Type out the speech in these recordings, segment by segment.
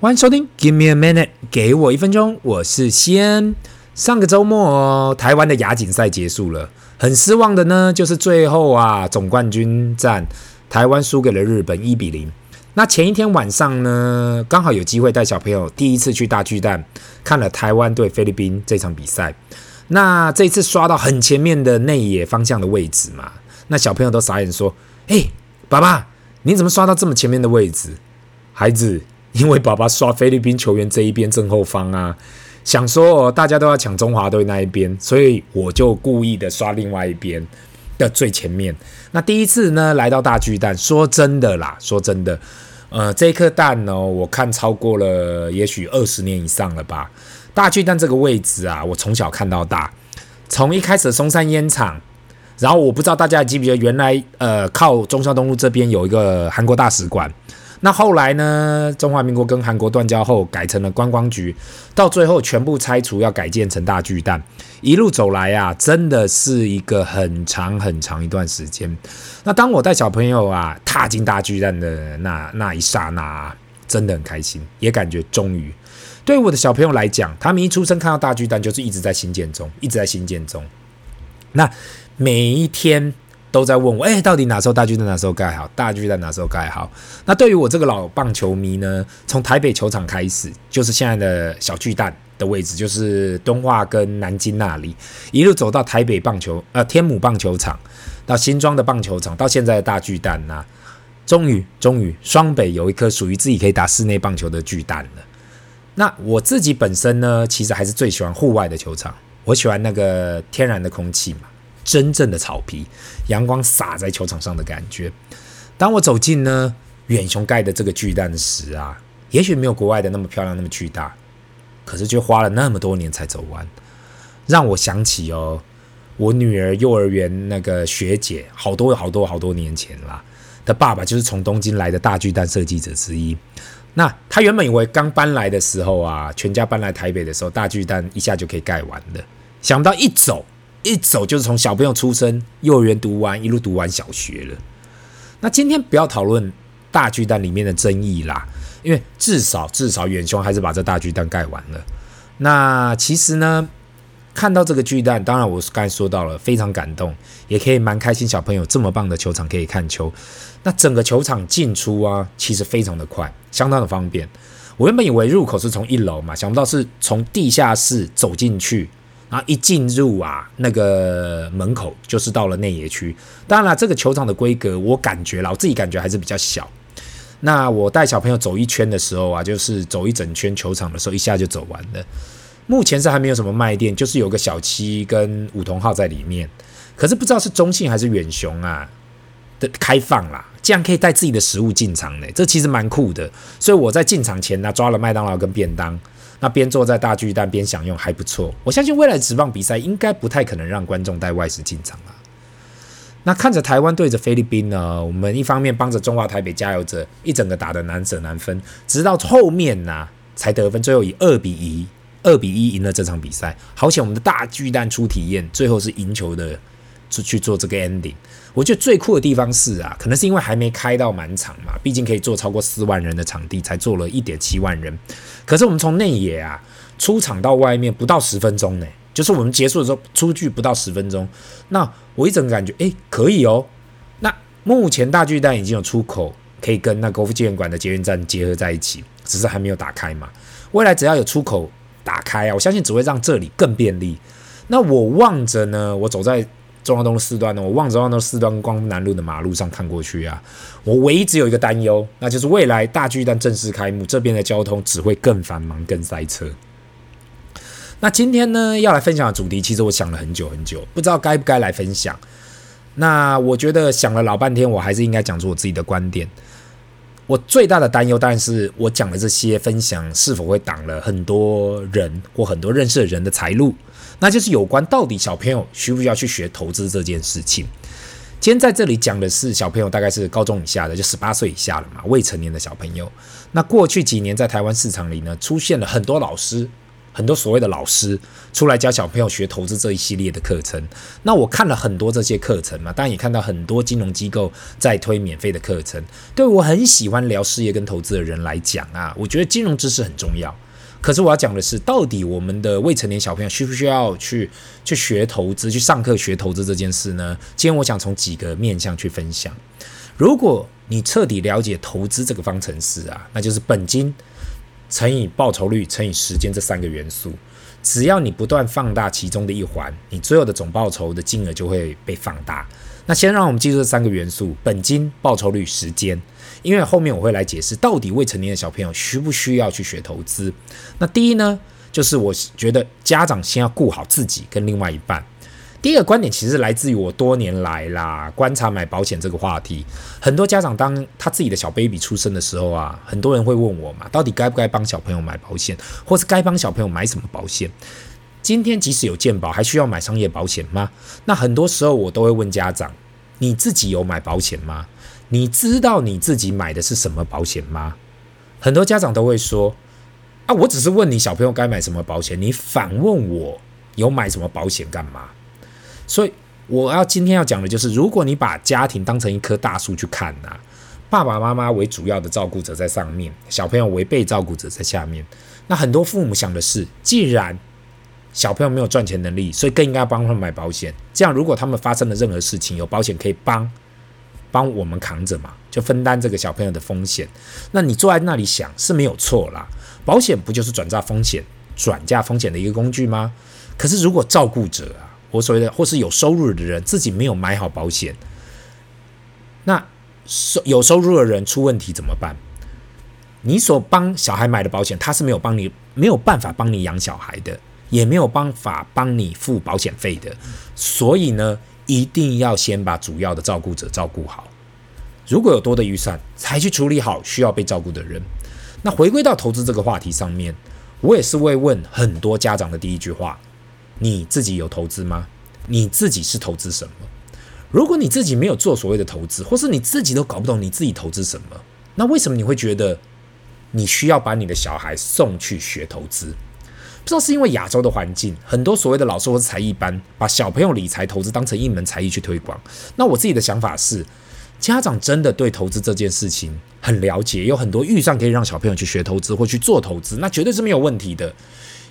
欢迎收听，Give me a minute，给我一分钟，我是西恩。上个周末哦，台湾的亚锦赛结束了，很失望的呢，就是最后啊，总冠军战，台湾输给了日本一比零。那前一天晚上呢，刚好有机会带小朋友第一次去大巨蛋看了台湾对菲律宾这场比赛。那这次刷到很前面的内野方向的位置嘛，那小朋友都傻眼说：“哎，爸爸，你怎么刷到这么前面的位置？”孩子。因为爸爸刷菲律宾球员这一边正后方啊，想说大家都要抢中华队那一边，所以我就故意的刷另外一边的最前面。那第一次呢，来到大巨蛋，说真的啦，说真的，呃，这颗蛋呢，我看超过了也许二十年以上了吧。大巨蛋这个位置啊，我从小看到大，从一开始的松山烟厂，然后我不知道大家记不记得，原来呃靠中山东路这边有一个韩国大使馆。那后来呢？中华民国跟韩国断交后，改成了观光局，到最后全部拆除，要改建成大巨蛋。一路走来啊，真的是一个很长很长一段时间。那当我带小朋友啊踏进大巨蛋的那那一刹那，真的很开心，也感觉终于。对我的小朋友来讲，他们一出生看到大巨蛋，就是一直在兴建中，一直在兴建中。那每一天。都在问我，哎，到底哪时候大巨蛋哪时候盖好？大巨蛋哪时候盖好？那对于我这个老棒球迷呢，从台北球场开始，就是现在的小巨蛋的位置，就是敦化跟南京那里，一路走到台北棒球，呃，天母棒球场，到新庄的棒球场，到现在的大巨蛋呐、终于，终于，双北有一颗属于自己可以打室内棒球的巨蛋了。那我自己本身呢，其实还是最喜欢户外的球场，我喜欢那个天然的空气嘛。真正的草皮，阳光洒在球场上的感觉。当我走进呢远雄盖的这个巨蛋时啊，也许没有国外的那么漂亮，那么巨大，可是却花了那么多年才走完，让我想起哦，我女儿幼儿园那个学姐，好多好多好多年前啦，她爸爸就是从东京来的大巨蛋设计者之一。那他原本以为刚搬来的时候啊，全家搬来台北的时候，大巨蛋一下就可以盖完的，想不到一走。一走就是从小朋友出生，幼儿园读完，一路读完小学了。那今天不要讨论大巨蛋里面的争议啦，因为至少至少远雄还是把这大巨蛋盖完了。那其实呢，看到这个巨蛋，当然我刚才说到了，非常感动，也可以蛮开心。小朋友这么棒的球场可以看球，那整个球场进出啊，其实非常的快，相当的方便。我原本以为入口是从一楼嘛，想不到是从地下室走进去。然后一进入啊，那个门口就是到了内野区。当然了，这个球场的规格，我感觉啦，我自己感觉还是比较小。那我带小朋友走一圈的时候啊，就是走一整圈球场的时候，一下就走完了。目前是还没有什么卖店，就是有个小七跟五桐号在里面。可是不知道是中信还是远雄啊的开放啦，这样可以带自己的食物进场呢，这其实蛮酷的。所以我在进场前呢，抓了麦当劳跟便当。那边坐在大巨蛋边享用还不错，我相信未来职棒比赛应该不太可能让观众带外食进场啊。那看着台湾对着菲律宾呢，我们一方面帮着中华台北加油着，一整个打得难舍难分，直到后面呐、啊、才得分，最后以二比一、二比一赢了这场比赛。好险我们的大巨蛋出体验，最后是赢球的。去去做这个 ending，我觉得最酷的地方是啊，可能是因为还没开到满场嘛，毕竟可以坐超过四万人的场地，才坐了一点七万人。可是我们从内野啊出场到外面不到十分钟呢，就是我们结束的时候出去不到十分钟。那我一整感觉，哎，可以哦。那目前大巨蛋已经有出口，可以跟那国父纪念馆的捷运站结合在一起，只是还没有打开嘛。未来只要有出口打开啊，我相信只会让这里更便利。那我望着呢，我走在。中央东路四段呢，我望着中华东路四段光复南路的马路上看过去啊，我唯一只有一个担忧，那就是未来大巨蛋正式开幕，这边的交通只会更繁忙、更塞车。那今天呢，要来分享的主题，其实我想了很久很久，不知道该不该来分享。那我觉得想了老半天，我还是应该讲出我自己的观点。我最大的担忧，当然是我讲的这些分享是否会挡了很多人或很多认识的人的财路。那就是有关到底小朋友需不需要去学投资这件事情。今天在这里讲的是小朋友，大概是高中以下的，就十八岁以下了嘛，未成年的小朋友。那过去几年在台湾市场里呢，出现了很多老师很多所谓的老师出来教小朋友学投资这一系列的课程。那我看了很多这些课程嘛，当然也看到很多金融机构在推免费的课程。对我很喜欢聊事业跟投资的人来讲啊，我觉得金融知识很重要。可是我要讲的是，到底我们的未成年小朋友需不需要去去学投资、去上课学投资这件事呢？今天我想从几个面向去分享。如果你彻底了解投资这个方程式啊，那就是本金乘以报酬率乘以时间这三个元素。只要你不断放大其中的一环，你最后的总报酬的金额就会被放大。那先让我们记住这三个元素：本金、报酬率、时间。因为后面我会来解释，到底未成年的小朋友需不需要去学投资。那第一呢，就是我觉得家长先要顾好自己跟另外一半。第一个观点其实来自于我多年来啦观察买保险这个话题。很多家长当他自己的小 baby 出生的时候啊，很多人会问我嘛，到底该不该帮小朋友买保险，或是该帮小朋友买什么保险？今天即使有健保，还需要买商业保险吗？那很多时候我都会问家长，你自己有买保险吗？你知道你自己买的是什么保险吗？很多家长都会说：“啊，我只是问你小朋友该买什么保险，你反问我有买什么保险干嘛？”所以我要今天要讲的就是，如果你把家庭当成一棵大树去看呐，爸爸妈妈为主要的照顾者在上面，小朋友为被照顾者在下面，那很多父母想的是，既然小朋友没有赚钱能力，所以更应该帮他们买保险。这样，如果他们发生了任何事情，有保险可以帮。帮我们扛着嘛，就分担这个小朋友的风险。那你坐在那里想是没有错啦，保险不就是转嫁风险、转嫁风险的一个工具吗？可是如果照顾者啊，我所谓的或是有收入的人自己没有买好保险，那收有收入的人出问题怎么办？你所帮小孩买的保险，他是没有帮你没有办法帮你养小孩的，也没有办法帮你付保险费的，所以呢，一定要先把主要的照顾者照顾好，如果有多的预算，才去处理好需要被照顾的人。那回归到投资这个话题上面，我也是会问很多家长的第一句话：你自己有投资吗？你自己是投资什么？如果你自己没有做所谓的投资，或是你自己都搞不懂你自己投资什么，那为什么你会觉得你需要把你的小孩送去学投资？不知道是因为亚洲的环境，很多所谓的老师或是才艺班，把小朋友理财投资当成一门才艺去推广。那我自己的想法是，家长真的对投资这件事情很了解，有很多预算可以让小朋友去学投资或去做投资，那绝对是没有问题的。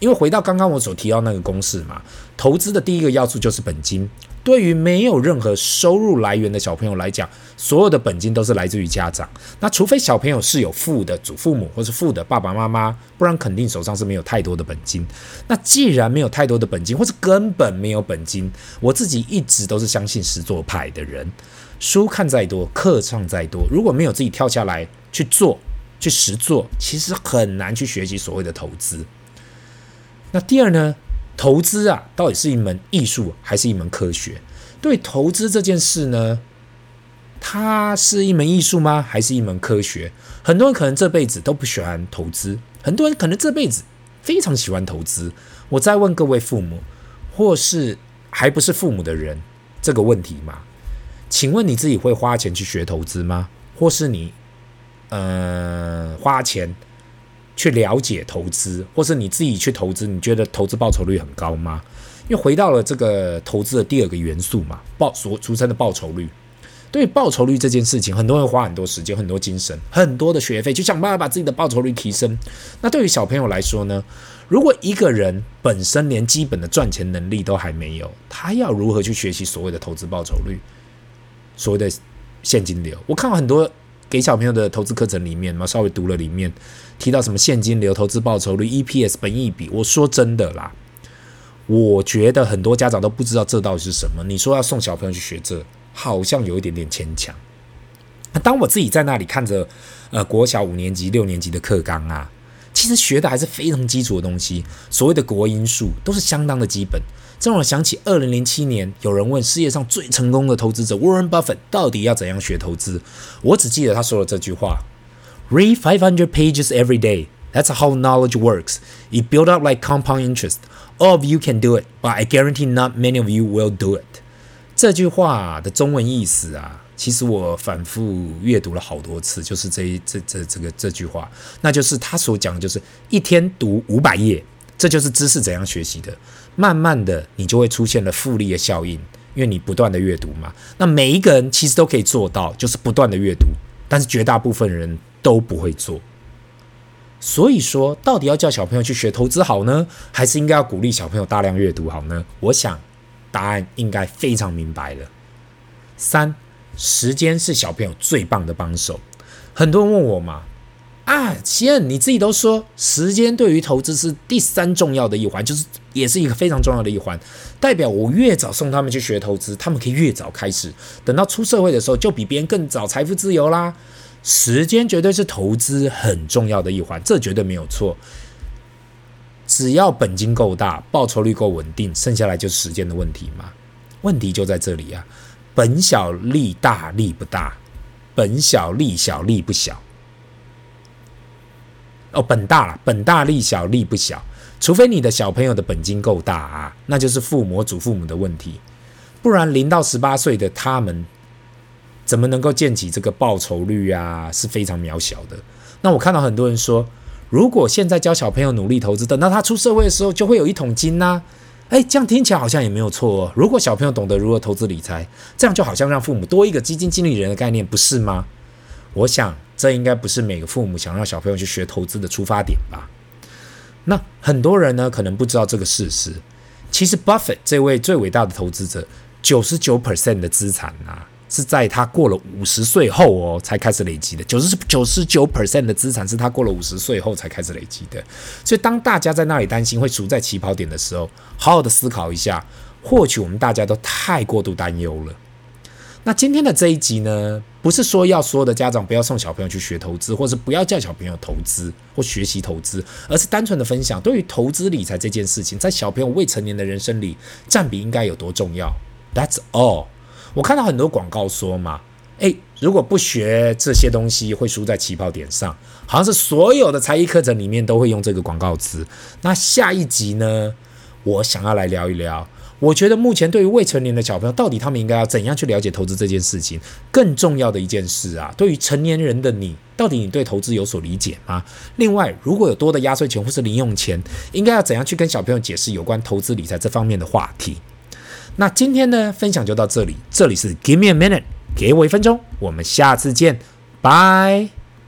因为回到刚刚我所提到那个公式嘛，投资的第一个要素就是本金。对于没有任何收入来源的小朋友来讲，所有的本金都是来自于家长。那除非小朋友是有父的祖父母或是父的爸爸妈妈，不然肯定手上是没有太多的本金。那既然没有太多的本金，或是根本没有本金，我自己一直都是相信实作派的人。书看再多，课上再多，如果没有自己跳下来去做、去实做，其实很难去学习所谓的投资。那第二呢？投资啊，到底是一门艺术还是一门科学？对投资这件事呢，它是一门艺术吗？还是一门科学？很多人可能这辈子都不喜欢投资，很多人可能这辈子非常喜欢投资。我再问各位父母，或是还不是父母的人，这个问题嘛？请问你自己会花钱去学投资吗？或是你，呃，花钱？去了解投资，或是你自己去投资，你觉得投资报酬率很高吗？因为回到了这个投资的第二个元素嘛，报所俗称的报酬率。对于报酬率这件事情，很多人花很多时间、很多精神、很多的学费，就想办法把自己的报酬率提升。那对于小朋友来说呢？如果一个人本身连基本的赚钱能力都还没有，他要如何去学习所谓的投资报酬率？所谓的现金流？我看过很多。给小朋友的投资课程里面嘛，稍微读了里面提到什么现金流、投资报酬率、EPS、本益比。我说真的啦，我觉得很多家长都不知道这到底是什么。你说要送小朋友去学这，好像有一点点牵强。当我自己在那里看着呃国小五年级、六年级的课纲啊，其实学的还是非常基础的东西，所谓的国英数都是相当的基本。这让我想起二零零七年，有人问世界上最成功的投资者 Warren Buffett 到底要怎样学投资？我只记得他说了这句话：Read five hundred pages every day. That's how knowledge works. It build up like compound interest. All of you can do it, but I guarantee not many of you will do it. 这句话的中文意思啊，其实我反复阅读了好多次，就是这这这这个这句话，那就是他所讲的，就是一天读五百页。这就是知识怎样学习的。慢慢的，你就会出现了复利的效应，因为你不断的阅读嘛。那每一个人其实都可以做到，就是不断的阅读，但是绝大部分人都不会做。所以说，到底要叫小朋友去学投资好呢，还是应该要鼓励小朋友大量阅读好呢？我想答案应该非常明白了。三，时间是小朋友最棒的帮手。很多人问我嘛，啊，西恩，你自己都说时间对于投资是第三重要的一环，就是也是一个非常重要的一环。代表我越早送他们去学投资，他们可以越早开始，等到出社会的时候就比别人更早财富自由啦。时间绝对是投资很重要的一环，这绝对没有错。只要本金够大，报酬率够稳定，剩下来就是时间的问题嘛。问题就在这里啊，本小利大利不大，本小利小利不小。哦，本大了，本大利小利不小。除非你的小朋友的本金够大啊，那就是父母、祖父母的问题。不然零到十八岁的他们。怎么能够建起这个报酬率啊？是非常渺小的。那我看到很多人说，如果现在教小朋友努力投资，等到他出社会的时候就会有一桶金呐。哎，这样听起来好像也没有错哦。如果小朋友懂得如何投资理财，这样就好像让父母多一个基金经理人的概念，不是吗？我想这应该不是每个父母想让小朋友去学投资的出发点吧。那很多人呢，可能不知道这个事实。其实，Buffett 这位最伟大的投资者，九十九 percent 的资产啊。是在他过了五十岁后哦，才开始累积的。九十九十九 percent 的资产是他过了五十岁后才开始累积的。所以，当大家在那里担心会输在起跑点的时候，好好的思考一下，或许我们大家都太过度担忧了。那今天的这一集呢，不是说要所有的家长不要送小朋友去学投资，或是不要叫小朋友投资或学习投资，而是单纯的分享对于投资理财这件事情，在小朋友未成年的人生里占比应该有多重要。That's all。我看到很多广告说嘛，诶，如果不学这些东西，会输在起跑点上，好像是所有的才艺课程里面都会用这个广告词。那下一集呢，我想要来聊一聊，我觉得目前对于未成年的小朋友，到底他们应该要怎样去了解投资这件事情？更重要的一件事啊，对于成年人的你，到底你对投资有所理解吗？另外，如果有多的压岁钱或是零用钱，应该要怎样去跟小朋友解释有关投资理财这方面的话题？那今天呢，分享就到这里。这里是 Give me a minute，给我一分钟。我们下次见，拜。